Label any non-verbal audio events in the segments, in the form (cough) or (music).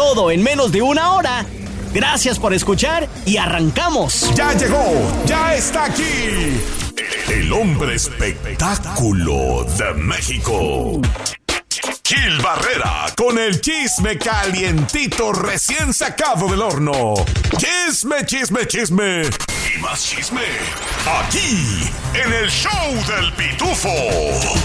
Todo en menos de una hora. Gracias por escuchar y arrancamos. Ya llegó, ya está aquí. El hombre espectáculo de México. Gil Barrera con el chisme calientito recién sacado del horno. Chisme, chisme, chisme. Y más chisme. Aquí, en el show del pitufo.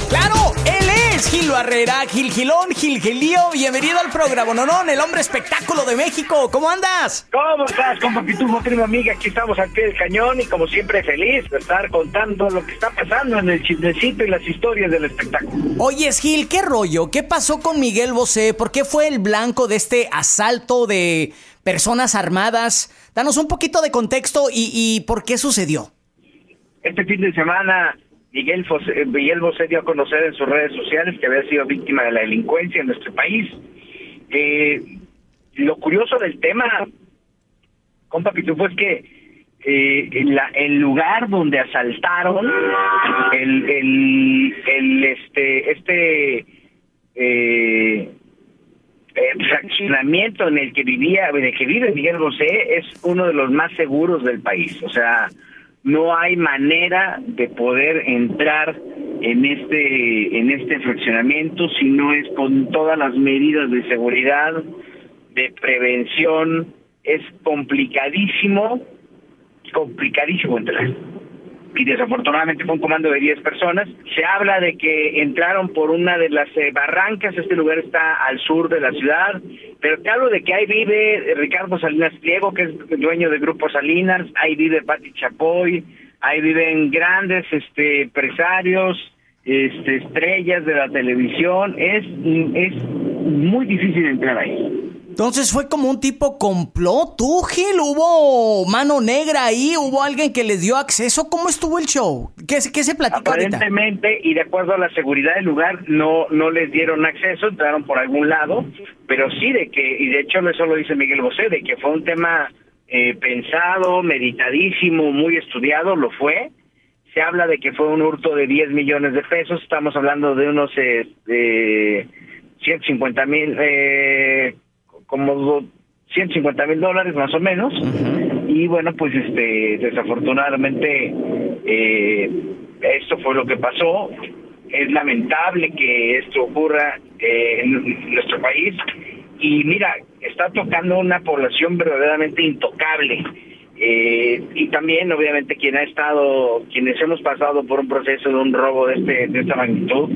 ¡Claro! Él es Gil Barrera, Gil Gilón, Gil Gilío. Bienvenido al programa Nonón, el hombre espectáculo de México. ¿Cómo andas? ¿Cómo estás, compa Pitufo, prima amiga? Aquí estamos al pie del cañón y como siempre feliz de estar contando lo que está pasando en el chismecito y las historias del espectáculo. Oye, Gil, ¿qué rollo? ¿Qué pasó con Miguel Bosé? ¿Por qué fue el blanco de este asalto de personas armadas? Danos un poquito de contexto y, y por qué sucedió. Este fin de semana Miguel, Fosé, Miguel Bosé dio a conocer en sus redes sociales que había sido víctima de la delincuencia en nuestro país. Eh, lo curioso del tema, compa Pitufo, es que eh, la, el lugar donde asaltaron el, el este este eh, el en el que vivía, en el que vive Miguel Bosé es uno de los más seguros del país. O sea, no hay manera de poder entrar en este en este fraccionamiento si no es con todas las medidas de seguridad, de prevención, es complicadísimo, complicadísimo entrar. Y desafortunadamente fue un comando de 10 personas. Se habla de que entraron por una de las eh, barrancas, este lugar está al sur de la ciudad, pero te hablo de que ahí vive Ricardo Salinas Pliego, que es dueño del Grupo Salinas, ahí vive Pati Chapoy, ahí viven grandes este empresarios, este estrellas de la televisión, es es muy difícil entrar ahí. Entonces fue como un tipo complot, tú, Gil, hubo mano negra ahí, hubo alguien que les dio acceso, ¿cómo estuvo el show? ¿Qué, se platicó Aparentemente, ahorita? y de acuerdo a la seguridad del lugar, no no les dieron acceso, entraron por algún lado, pero sí de que, y de hecho eso lo dice Miguel Bosé, de que fue un tema eh, pensado, meditadísimo, muy estudiado, lo fue. Se habla de que fue un hurto de 10 millones de pesos, estamos hablando de unos eh, 150 mil, eh, como 150 mil dólares más o menos. Y bueno, pues este desafortunadamente eh, esto fue lo que pasó. Es lamentable que esto ocurra eh, en nuestro país. Y mira, está tocando una población verdaderamente intocable. Eh, y también, obviamente, quien ha estado, quienes hemos pasado por un proceso de un robo de este de esta magnitud,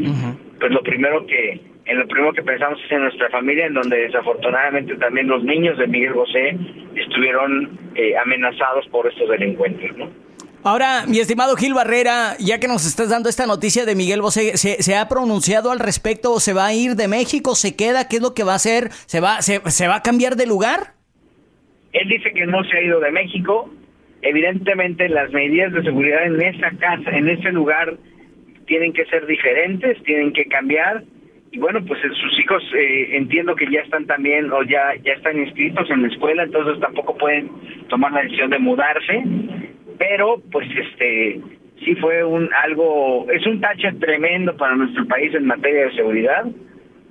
pues lo primero que en lo primero que pensamos es en nuestra familia, en donde desafortunadamente también los niños de Miguel Bosé estuvieron eh, amenazados por estos delincuentes, ¿no? Ahora, mi estimado Gil Barrera, ya que nos estás dando esta noticia de Miguel Bosé, ¿se, ¿se, ha pronunciado al respecto? ¿Se va a ir de México? ¿Se queda? ¿Qué es lo que va a hacer? ¿Se va, se, se va a cambiar de lugar? Él dice que no se ha ido de México. Evidentemente, las medidas de seguridad en esa casa, en ese lugar, tienen que ser diferentes, tienen que cambiar. Y bueno, pues sus hijos eh, entiendo que ya están también o ya ya están inscritos en la escuela, entonces tampoco pueden tomar la decisión de mudarse. Pero pues este sí fue un algo es un tache tremendo para nuestro país en materia de seguridad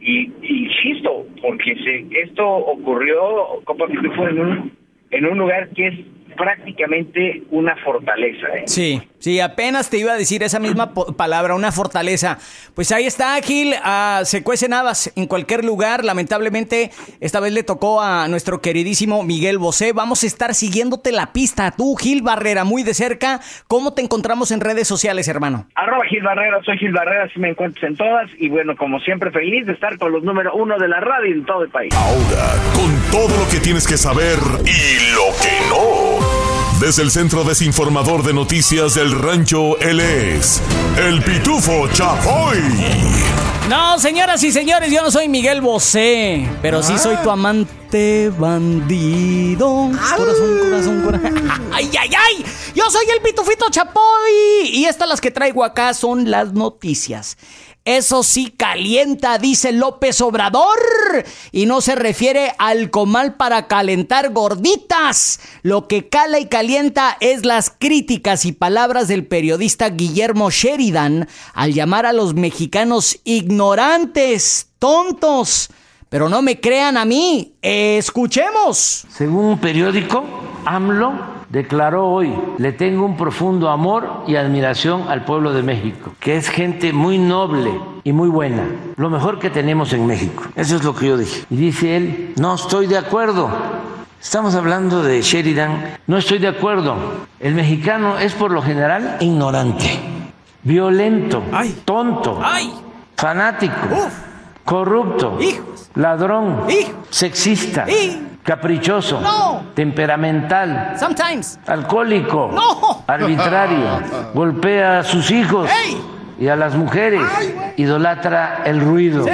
y, y insisto porque se, esto ocurrió como fue en un en un lugar que es prácticamente una fortaleza. ¿eh? Sí, sí, apenas te iba a decir esa misma palabra, una fortaleza. Pues ahí está, Gil, uh, se cuecen habas en cualquier lugar. Lamentablemente, esta vez le tocó a nuestro queridísimo Miguel Bosé. Vamos a estar siguiéndote la pista, tú, Gil Barrera, muy de cerca. ¿Cómo te encontramos en redes sociales, hermano? Arroba Gil Barrera, soy Gil Barrera, si me encuentras en todas. Y bueno, como siempre, feliz de estar con los número uno de la radio en todo el país. Ahora, con todo lo que tienes que saber y lo que no. Desde el Centro Desinformador de Noticias del Rancho, él es el Pitufo Chapoy. No, señoras y señores, yo no soy Miguel Bosé, pero sí soy tu amante bandido. Corazón, corazón, corazón. (laughs) ¡Ay, ay, ay! Yo soy el Pitufito Chapoy. Y estas las que traigo acá son las noticias. Eso sí calienta, dice López Obrador. Y no se refiere al comal para calentar gorditas. Lo que cala y calienta es las críticas y palabras del periodista Guillermo Sheridan al llamar a los mexicanos ignorantes, tontos. Pero no me crean a mí. Escuchemos. Según un periódico, AMLO declaró hoy, le tengo un profundo amor y admiración al pueblo de México, que es gente muy noble y muy buena, lo mejor que tenemos en México. Eso es lo que yo dije. Y dice él, no estoy de acuerdo. Estamos hablando de Sheridan, no estoy de acuerdo. El mexicano es por lo general ignorante, violento, tonto, fanático, corrupto, ladrón, sexista caprichoso, temperamental, alcohólico, arbitrario, golpea a sus hijos y a las mujeres, idolatra el ruido,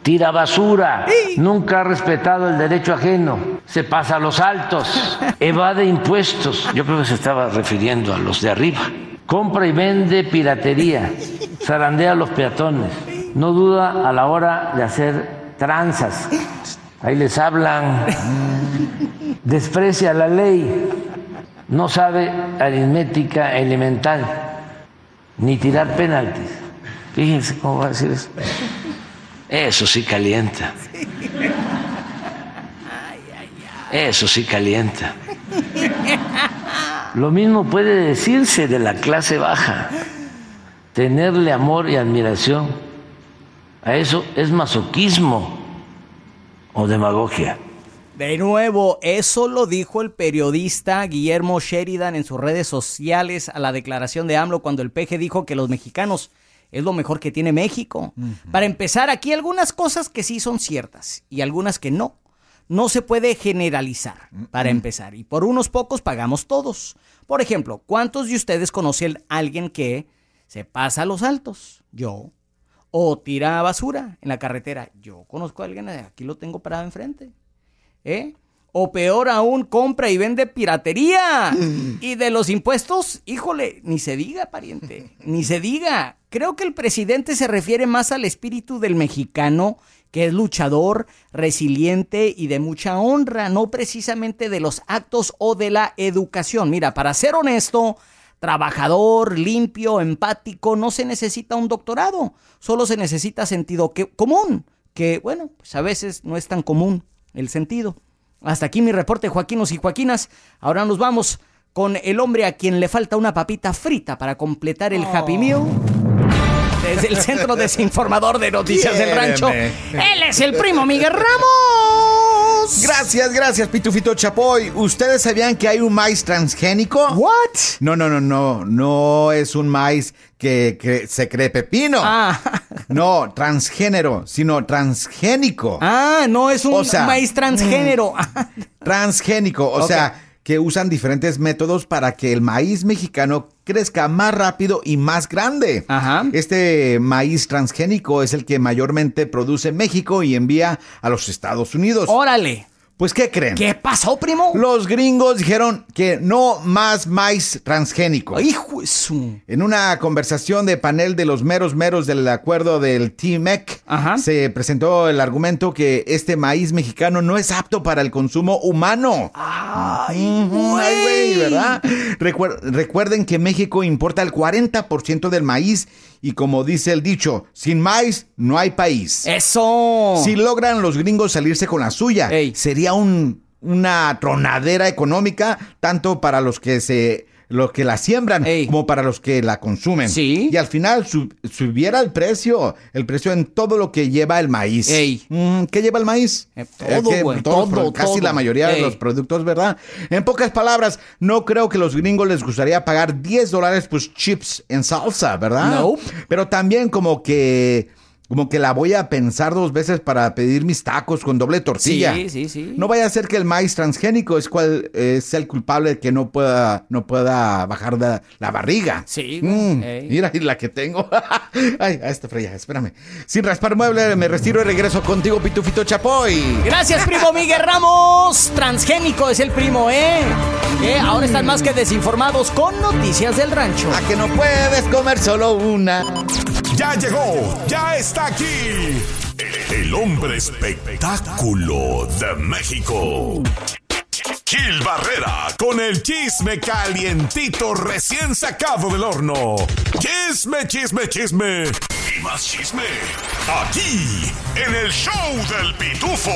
tira basura, nunca ha respetado el derecho ajeno, se pasa a los altos, (laughs) evade impuestos, yo creo que se estaba refiriendo a los de arriba, compra y vende piratería, zarandea a los peatones, no duda a la hora de hacer tranzas ahí les hablan, desprecia la ley, no sabe aritmética elemental, ni tirar penaltis. Fíjense cómo va a decir eso. Eso sí calienta. Eso sí calienta. Lo mismo puede decirse de la clase baja. Tenerle amor y admiración. A eso es masoquismo o demagogia. De nuevo, eso lo dijo el periodista Guillermo Sheridan en sus redes sociales a la declaración de AMLO cuando el peje dijo que los mexicanos es lo mejor que tiene México. Para empezar, aquí algunas cosas que sí son ciertas y algunas que no. No se puede generalizar, para empezar. Y por unos pocos pagamos todos. Por ejemplo, ¿cuántos de ustedes conocen a alguien que se pasa a los altos? Yo o tira basura en la carretera. Yo conozco a alguien, aquí lo tengo parado enfrente. ¿Eh? O peor aún, compra y vende piratería. (laughs) Y de los impuestos, híjole, ni se diga, pariente, (laughs) ni se diga. Creo que el presidente se refiere más al espíritu del mexicano, que es luchador, resiliente y de mucha honra, no precisamente de los actos o de la educación. Mira, para ser honesto, trabajador, limpio, empático, no se necesita un doctorado, solo se necesita sentido común, que bueno, pues a veces no es tan común el sentido. Hasta aquí mi reporte, Joaquinos y Joaquinas. Ahora nos vamos con el hombre a quien le falta una papita frita para completar el Happy oh. Meal. Desde el Centro (laughs) Desinformador de Noticias del Rancho, él es el primo Miguel Ramos. Gracias, gracias, Pitufito Chapoy. ¿Ustedes sabían que hay un maíz transgénico? What? No, no, no, no. No es un maíz que, se cree pepino. Ah. No, transgénero, sino transgénico. Ah, no es un maíz transgénero. transgénico, o sea que usan diferentes métodos para que el maíz mexicano crezca más rápido y más grande. Ajá. Este maíz transgénico es el que mayormente produce México y envía a los Estados Unidos. Órale. Pues, ¿qué creen? ¿Qué pasó, primo? Los gringos dijeron que no más maíz transgénico. ¡Hijo En una conversación de panel de los meros meros del acuerdo del TMEC, se presentó el argumento que este maíz mexicano no es apto para el consumo humano. ¡Ay, güey! ¿verdad? recuerden que México importa el 40% del maíz y como dice el dicho, sin maíz no hay país. Eso. Si logran los gringos salirse con la suya, sería un, una tronadera económica tanto para los que se los que la siembran como para los que la consumen. Sí. Y al final subiera el precio, el precio en todo lo que lleva el maíz. Mm, ¿Qué lleva el maíz? Eh, todo, todo, Casi la mayoría de los productos, ¿verdad? En pocas palabras, no creo que los gringos les gustaría pagar 10 dólares pues chips en salsa, ¿verdad? No. Pero también como que como que la voy a pensar dos veces para pedir mis tacos con doble tortilla. Sí, sí, sí. No vaya a ser que el maíz transgénico es cual es el culpable de que no pueda no pueda bajar la, barriga. Sí. Mm, mira la que tengo. (laughs) Ay, a esta freya, espérame. Sin raspar mueble, me retiro y regreso contigo, Pitufito Chapoy. Gracias, primo Miguel Ramos. Transgénico es el primo, ¿eh? ¿eh? Ahora están más que desinformados con noticias del rancho. A que no puedes comer solo una. Ya llegó, ya está aquí. El hombre espectáculo de México. Gil Barrera con el chisme calientito recién sacado del horno. Chisme, chisme, chisme. Y más chisme. Aquí, en el show del pitufo.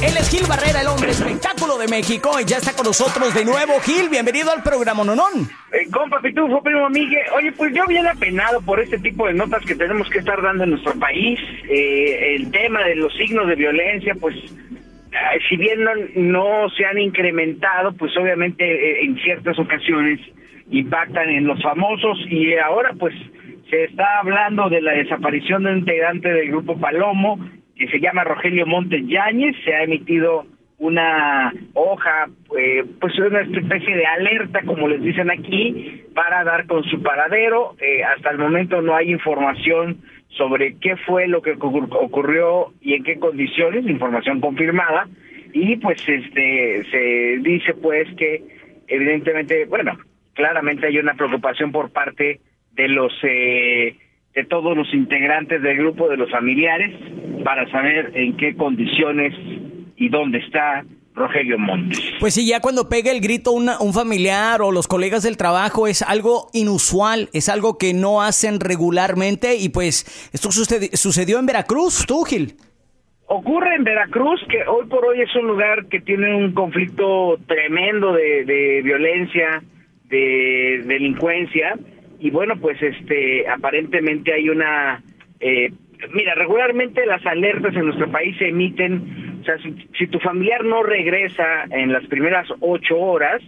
Él es Gil Barrera, el hombre espectáculo de México. Y ya está con nosotros de nuevo. Gil, bienvenido al programa Nonón. Eh, compa Pitufo, primo Miguel. Oye, pues yo bien apenado por este tipo de notas que tenemos que estar dando en nuestro país. Eh, el tema de los signos de violencia, pues si bien no, se han incrementado, pues obviamente eh, en ciertas ocasiones impactan en los famosos y ahora pues se está hablando de la desaparición de un integrante del grupo Palomo que se llama Rogelio Montes Yáñez, se ha emitido una hoja, eh, pues una especie de alerta, como les dicen aquí, para dar con su paradero. Eh, hasta el momento no hay información sobre qué fue lo que ocurrió y en qué condiciones, información confirmada, y pues este se dice pues que evidentemente, bueno, claramente hay una preocupación por parte de los eh, de todos los integrantes del grupo, de los familiares, para saber en qué condiciones y dónde está Rogelio Montes. Pues sí, ya cuando pega el grito un familiar o los colegas del trabajo es algo inusual, es algo que no hacen regularmente y pues esto sucedió en Veracruz, tú Gil. Ocurre en Veracruz, que hoy por hoy es un lugar que tiene un conflicto tremendo de, violencia, de delincuencia, y bueno, pues este aparentemente hay una eh, mira, regularmente las alertas en nuestro país se emiten, sea, si, tu familiar no regresa en las primeras ocho horas,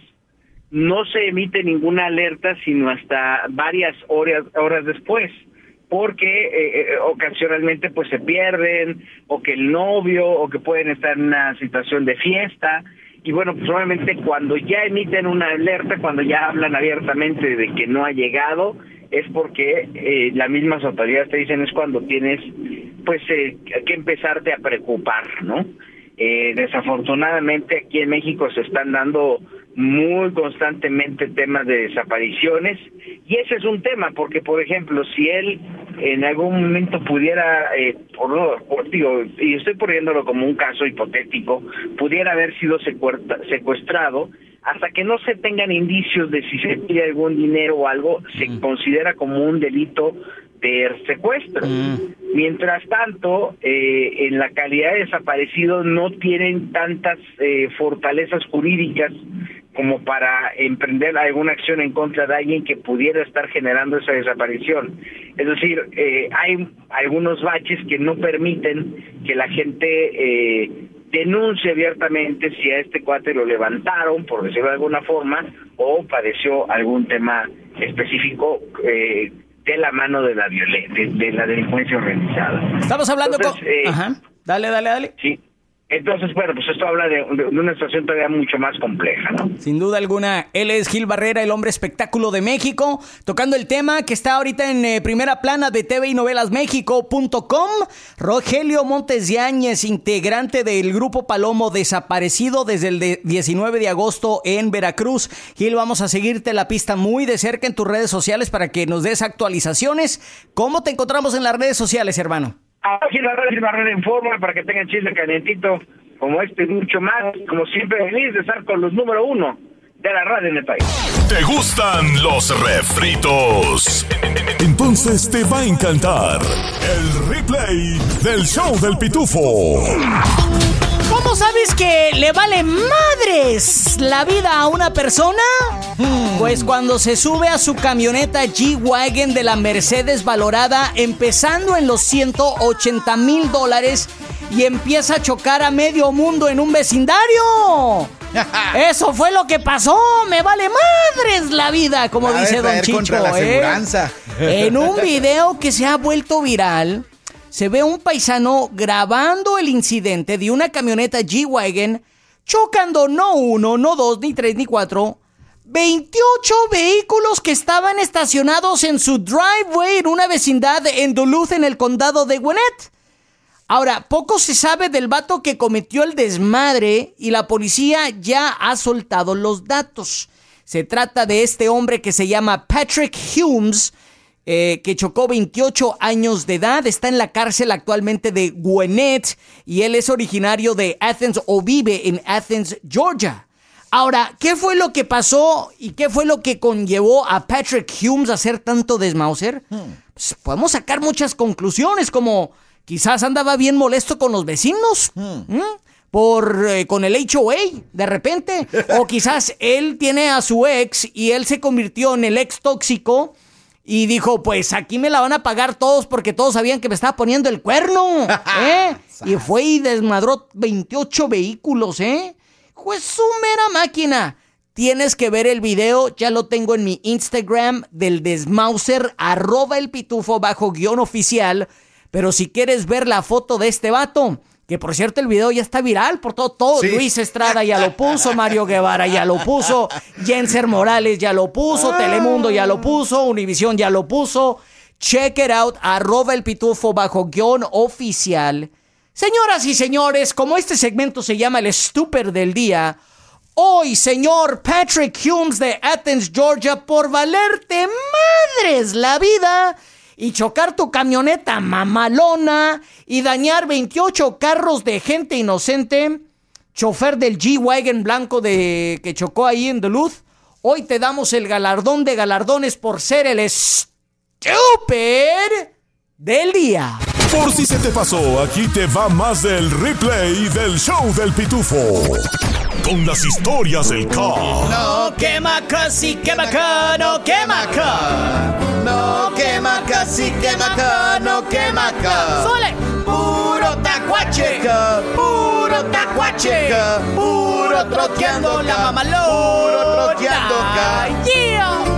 no se emite ninguna alerta sino hasta varias horas, horas después, porque eh, eh, ocasionalmente pues se pierden, o que el novio, o que pueden estar en una situación de fiesta, y bueno, pues obviamente cuando ya emiten una alerta, cuando ya hablan abiertamente de que no ha llegado, es porque eh, las mismas autoridades te dicen es cuando tienes pues eh, que empezarte a preocupar, ¿no? Eh, desafortunadamente aquí en México se están dando muy constantemente temas de desapariciones y ese es un tema porque por ejemplo si él en algún momento pudiera eh, por, por, digo, y estoy poniéndolo como un caso hipotético pudiera haber sido secuestrado hasta que no se tengan indicios de si se pide algún dinero o algo, se mm. considera como un delito de secuestro. Mm. Mientras tanto, eh, en la calidad de desaparecido no tienen tantas eh, fortalezas jurídicas como para emprender alguna acción en contra de alguien que pudiera estar generando esa desaparición. Es decir, eh, hay algunos baches que no permiten que la gente eh, denuncie abiertamente si a este cuate lo levantaron, por decirlo de alguna forma, o padeció algún tema específico eh, de la mano de la violencia, de, la delincuencia organizada. Estamos hablando con... Eh, Ajá. Dale, dale, dale. Sí. Entonces, bueno, pues esto habla de, una situación todavía mucho más compleja, ¿no? Sin duda alguna, él es Gil Barrera, el hombre espectáculo de México, tocando el tema que está ahorita en eh, primera plana de TV y novelas. Rogelio Montes Yáñez, integrante del grupo Palomo, desaparecido desde el 19 de agosto en Veracruz. Gil, vamos a seguirte la pista muy de cerca en tus redes sociales para que nos des actualizaciones. ¿Cómo te encontramos en las redes sociales, hermano? Aquí la red Barrera en forma para que tengan chile calientito como este y mucho más. Como siempre, feliz de estar con los número uno de la radio en el país. ¿Te gustan los refritos? Entonces te va a encantar el replay del show del pitufo. ¿Cómo sabes que le vale madres la vida a una persona? Pues cuando se sube a su camioneta G-Wagon de la Mercedes valorada empezando en los 180 mil dólares y empieza a chocar a medio mundo en un vecindario. (laughs) Eso fue lo que pasó. Me vale madres la vida, como dice Don Chicho. ¿eh? En un (laughs) video que se ha vuelto viral, se ve un paisano grabando el incidente de una camioneta G-Wagon chocando no uno, no dos, ni tres, ni cuatro, 28 vehículos que estaban estacionados en su driveway en una vecindad en Duluth, en el condado de Gwinnett. Ahora, poco se sabe del vato que cometió el desmadre y la policía ya ha soltado los datos. Se trata de este hombre que se llama Patrick Humes, eh, que chocó 28 años de edad, está en la cárcel actualmente de Gwinnett y él es originario de Athens o vive en Athens, Georgia. Ahora, ¿qué fue lo que pasó y qué fue lo que conllevó a Patrick Humes a hacer tanto desmauser? Pues podemos sacar muchas conclusiones, como quizás andaba bien molesto con los vecinos. Por eh, con el HOA de repente (laughs) o quizás él tiene a su ex y él se convirtió en el ex tóxico y dijo, pues aquí me la van a pagar todos porque todos sabían que me estaba poniendo el cuerno. (laughs) ¿eh? y fue y desmadró 28 vehículos, ¿eh? Pues su mera máquina. Tienes que ver el video, ya lo tengo en mi Instagram del desmauser, arroba el pitufo bajo guion oficial. Pero si quieres ver la foto de este vato, que por cierto el video ya está viral por todo, todo. Luis Estrada ya lo puso, Mario Guevara ya lo puso, Jenser Morales ya lo puso, Telemundo ya lo puso, Univisión ya lo puso. Check it out, arroba el pitufo bajo guion oficial. Señoras y señores, como este segmento se llama el Stupid del día, hoy, señor Patrick Humes de Athens, Georgia, por valerte madres la vida y chocar tu camioneta mamalona y dañar 28 carros de gente inocente, chofer del G-Wagon blanco de que chocó ahí en Duluth, hoy te damos el galardón de galardones por ser el Stupid del día. Por si se te pasó, aquí te va más del replay del show del pitufo. Con las historias del car. No quema casi quema acá, no quema acá. No quema casi quema acá, no quema acá. ¡Sole! Puro tacuache, puro tacuache, puro troteando la mamalona. Puro troteando acá. Yeah.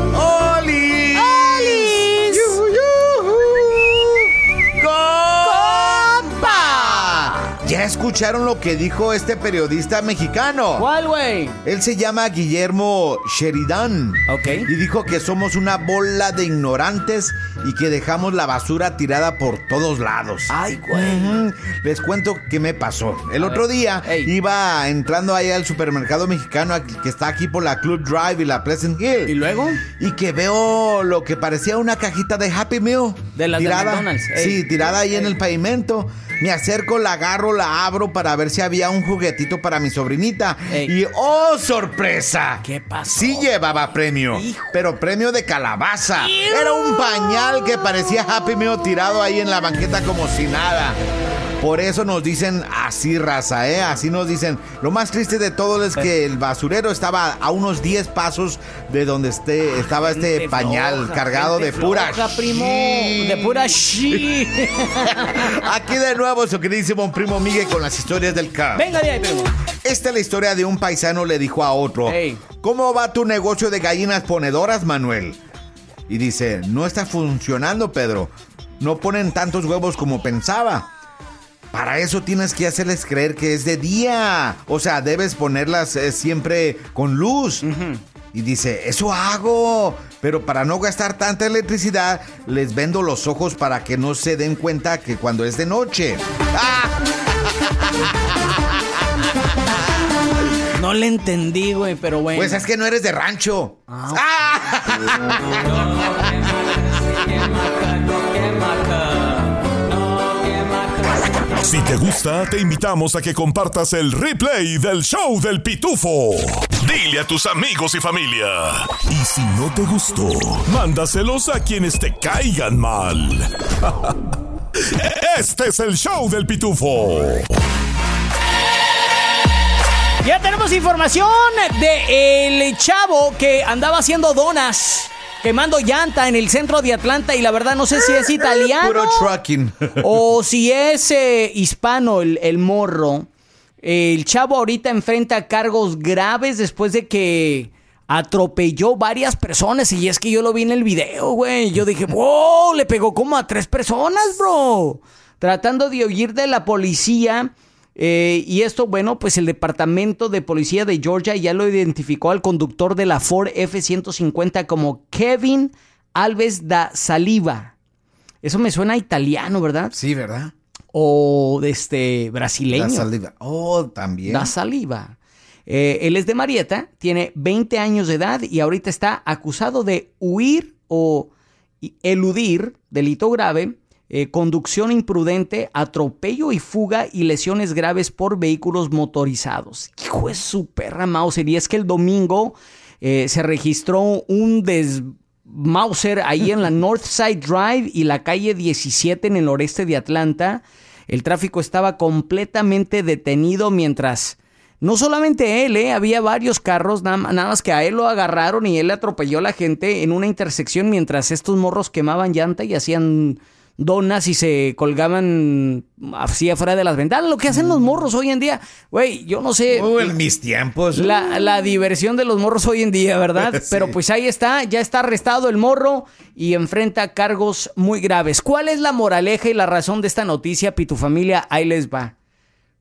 Escucharon lo que dijo este periodista mexicano? ¿Cuál, güey? Él se llama Guillermo Sheridan. Ok. Y dijo que somos una bola de ignorantes y que dejamos la basura tirada por todos lados. Ay, güey. Les cuento qué me pasó. El otro día Ey. iba entrando ahí al supermercado mexicano que está aquí por la Club Drive y la Pleasant Hill. ¿Y luego? Y que veo lo que parecía una cajita de Happy Meal. De las de tirada, McDonald's. Ey. Sí, tirada ahí en el pavimento. Me acerco, la agarro, la abro para ver si había un juguetito para mi sobrinita. Y ¡oh, sorpresa! ¿Qué pasó? Sí llevaba premio, Hijo. pero premio de calabaza. Era un pañal que parecía Happy Meal tirado ahí en la banqueta como si nada. Por eso nos dicen así, raza, ¿eh? Así nos dicen. Lo más triste de todo es que el basurero estaba a unos 10 pasos de donde este, estaba este Gente pañal floja, cargado de pura floja, primo. De pura shit. (laughs) Aquí de nuevo su queridísimo primo Miguel con las historias del car. Venga de ahí, primo. Esta es la historia de un paisano le dijo a otro, Ey. ¿cómo va tu negocio de gallinas ponedoras, Manuel? Y dice, no está funcionando, Pedro. No ponen tantos huevos como pensaba. Para eso tienes que hacerles creer que es de día. O sea, debes ponerlas eh, siempre con luz. Y dice, eso hago. Pero para no gastar tanta electricidad, les vendo los ojos para que no se den cuenta que cuando es de noche. (laughs) No le entendí, güey, pero bueno. Pues es que no eres de rancho. Si te gusta, te invitamos a que compartas el replay del show del pitufo. Dile a tus amigos y familia. Y si no te gustó, mándaselos a quienes te caigan mal. (laughs) Este es el show del pitufo. Ya tenemos información de el chavo que andaba haciendo donas, quemando llanta en el centro de Atlanta y la verdad no sé si es italiano Puro trucking. o si es eh, hispano el, el morro. El chavo ahorita enfrenta cargos graves después de que atropelló varias personas y es que yo lo vi en el video, güey. Yo dije, wow, le pegó como a tres personas, bro. tratando de huir de la policía. Eh, y esto, bueno, pues el Departamento de Policía de Georgia ya lo identificó al conductor de la Ford F-150 como Kevin Alves da Saliva. Eso me suena italiano, ¿verdad? Sí, ¿verdad? O de este brasileño. Da Saliva. Oh, también. Da Saliva. Eh, él es de Marietta, tiene 20 años de edad y ahorita está acusado de huir o eludir delito grave eh, conducción imprudente, atropello y fuga y lesiones graves por vehículos motorizados. Hijo de su perra Mauser. Y es que el domingo eh, se registró un des Mauser ahí en la (laughs) Northside Drive y la calle 17 en el noreste de Atlanta. El tráfico estaba completamente detenido mientras no solamente él, eh, había varios carros, nada, más que a él lo agarraron y él atropelló a la gente en una intersección mientras estos morros quemaban llanta y hacían donas y se colgaban así afuera de las ventanas. Lo que hacen los morros hoy en día. Güey, yo no sé. en mis tiempos. La, diversión de los morros hoy en día, ¿verdad? (laughs) Pero pues ahí está, ya está arrestado el morro y enfrenta cargos muy graves. ¿Cuál es la moraleja y la razón de esta noticia, Pitu Familia? Ahí les va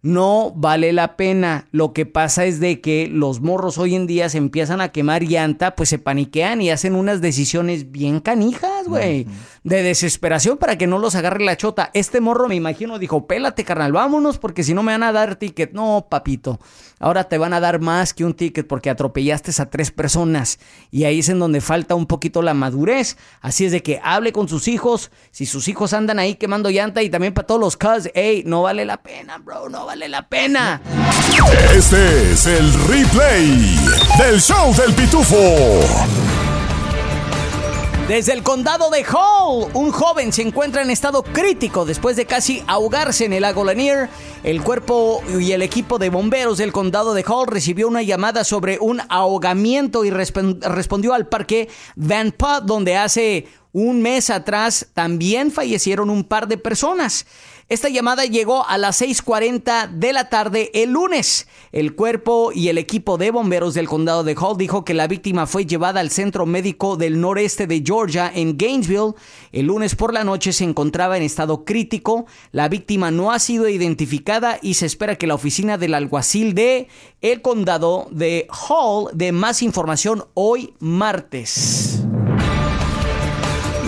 no vale la pena. Lo que pasa es de que los morros hoy en día se empiezan a quemar llanta, pues se paniquean y hacen unas decisiones bien canijas, güey. De desesperación para que no los agarre la chota. Este morro, me imagino, dijo, pélate, carnal, vámonos, porque si no me van a dar ticket. No, papito. Ahora te van a dar más que un ticket porque atropellaste a tres personas. Y ahí es en donde falta un poquito la madurez. Así es de que hable con sus hijos. Si sus hijos andan ahí quemando llanta y también para todos los cuz, hey, no vale la pena, bro, no vale la pena. Este es el replay del show del pitufo. Desde el condado de Hall, un joven se encuentra en estado crítico después de casi ahogarse en el lago Lanier. El cuerpo y el equipo de bomberos del condado de Hall recibió una llamada sobre un ahogamiento y respondió al parque Van Put, donde hace un mes atrás también fallecieron un par de personas. Esta llamada llegó a las 6.40 de la tarde el lunes. El cuerpo y el equipo de bomberos del condado de Hall dijo que la víctima fue llevada al centro médico del noreste de Georgia en Gainesville. El lunes por la noche se encontraba en estado crítico. La víctima no ha sido identificada y se espera que la oficina del alguacil de el condado de Hall dé más información hoy martes.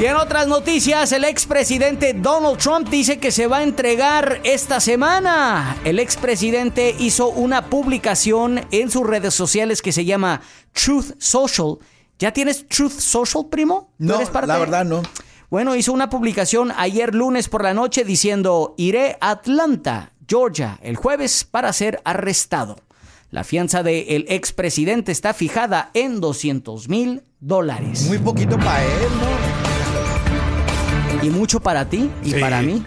Y en otras noticias, el expresidente Donald Trump dice que se va a entregar esta semana. El expresidente hizo una publicación en sus redes sociales que se llama Truth Social. ¿Ya tienes Truth Social, primo? No, la verdad no. Bueno, hizo una publicación ayer lunes por la noche diciendo, iré a Atlanta, Georgia, el jueves para ser arrestado. La fianza del expresidente está fijada en 200 mil dólares. Muy poquito para él, ¿no? Y mucho para ti y para mí.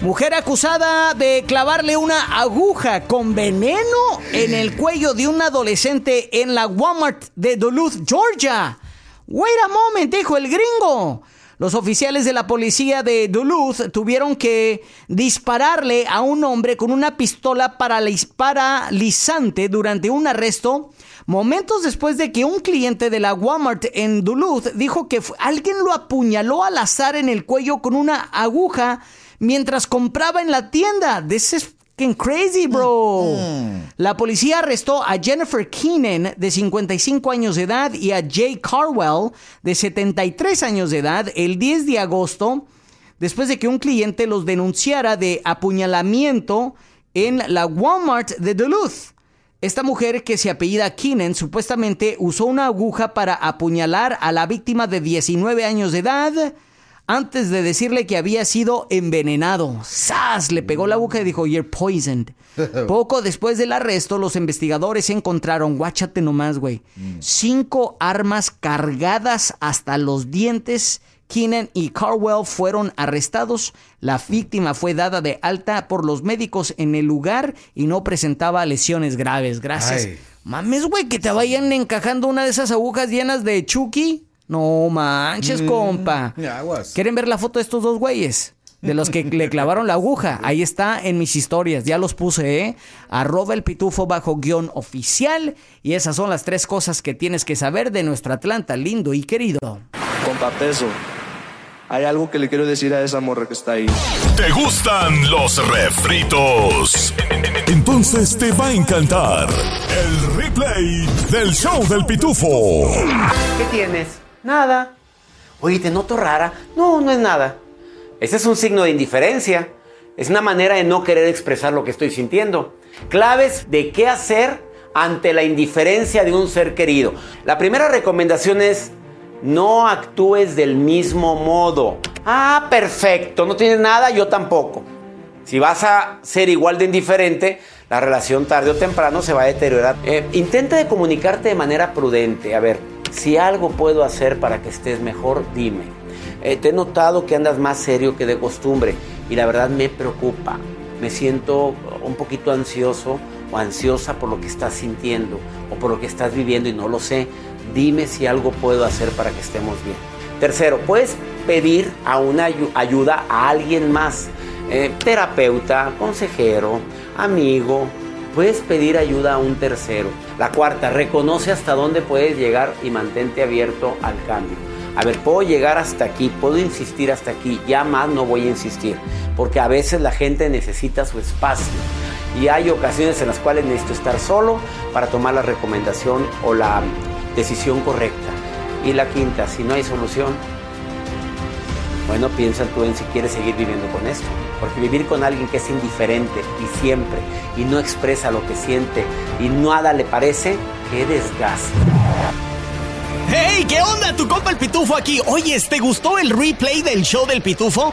Mujer acusada de clavarle una aguja con veneno en el cuello de un adolescente en la Walmart de Duluth, Georgia. Wait a moment, dijo el gringo. Los oficiales de la policía de Duluth tuvieron que dispararle a un hombre con una pistola paralizante durante un arresto momentos después de que un cliente de la Walmart en Duluth dijo que alguien lo apuñaló al azar en el cuello con una aguja mientras compraba en la tienda. This is fucking crazy, bro. Mm. La policía arrestó a Jennifer Keenan, de 55 años de edad, y a Jay Carwell, de 73 años de edad, el 10 de agosto, después de que un cliente los denunciara de apuñalamiento en la Walmart de Duluth. Esta mujer que se apellida Keenan supuestamente usó una aguja para apuñalar a la víctima de 19 años de edad antes de decirle que había sido envenenado. ¡Sas! Le pegó la aguja y dijo, You're poisoned. (laughs) Poco después del arresto, los investigadores encontraron, guáchate nomás, güey, mm. cinco armas cargadas hasta los dientes Keenan y Carwell fueron arrestados. La víctima fue dada de alta por los médicos en el lugar y no presentaba lesiones graves. Gracias. Mames, güey, que te vayan encajando una de esas agujas llenas de Chucky. No manches, mm, compa. ¿Quieren ver la foto de estos dos güeyes? De los que le clavaron la aguja. Ahí está en mis historias. Ya los puse, ¿eh? Arroba el pitufo bajo guion oficial. Y esas son las tres cosas que tienes que saber de nuestro Atlanta lindo y querido. Compa peso hay algo que le quiero decir a esa morra que está ahí. ¿Te gustan los refritos? Entonces te va a encantar el replay del show del pitufo. ¿Qué tienes? Nada. Oye, ¿te noto rara? No, no es nada. Ese es un signo de indiferencia. Es una manera de no querer expresar lo que estoy sintiendo. Claves de qué hacer ante la indiferencia de un ser querido. La primera recomendación es no actúes del mismo modo. Ah, perfecto, no tienes nada, yo tampoco. Si vas a ser igual de indiferente, la relación tarde o temprano se va a deteriorar. Eh, intenta de comunicarte de manera prudente. A ver, si algo puedo hacer para que estés mejor, dime. Eh, te he notado que andas más serio que de costumbre y la verdad me preocupa. Me siento un poquito ansioso o ansiosa por lo que estás sintiendo o por lo que estás viviendo y no lo sé dime si algo puedo hacer para que estemos bien. Tercero, puedes pedir a una ayuda a alguien más, eh, terapeuta, consejero, amigo, puedes pedir ayuda a un tercero. La cuarta, reconoce hasta dónde puedes llegar y mantente abierto al cambio. A ver, puedo llegar hasta aquí, puedo insistir hasta aquí, ya más no voy a insistir, porque a veces la gente necesita su espacio y hay ocasiones en las cuales necesito estar solo para tomar la recomendación o la decisión correcta. Y la quinta, si no hay solución, bueno, piensa tú en si quieres seguir viviendo con esto. Porque vivir con alguien que es indiferente y siempre y no expresa lo que siente y nada le parece, qué desgaste. ¡Hey! ¿Qué onda? Tu compa el Pitufo aquí. Oye, ¿te gustó el replay del show del Pitufo?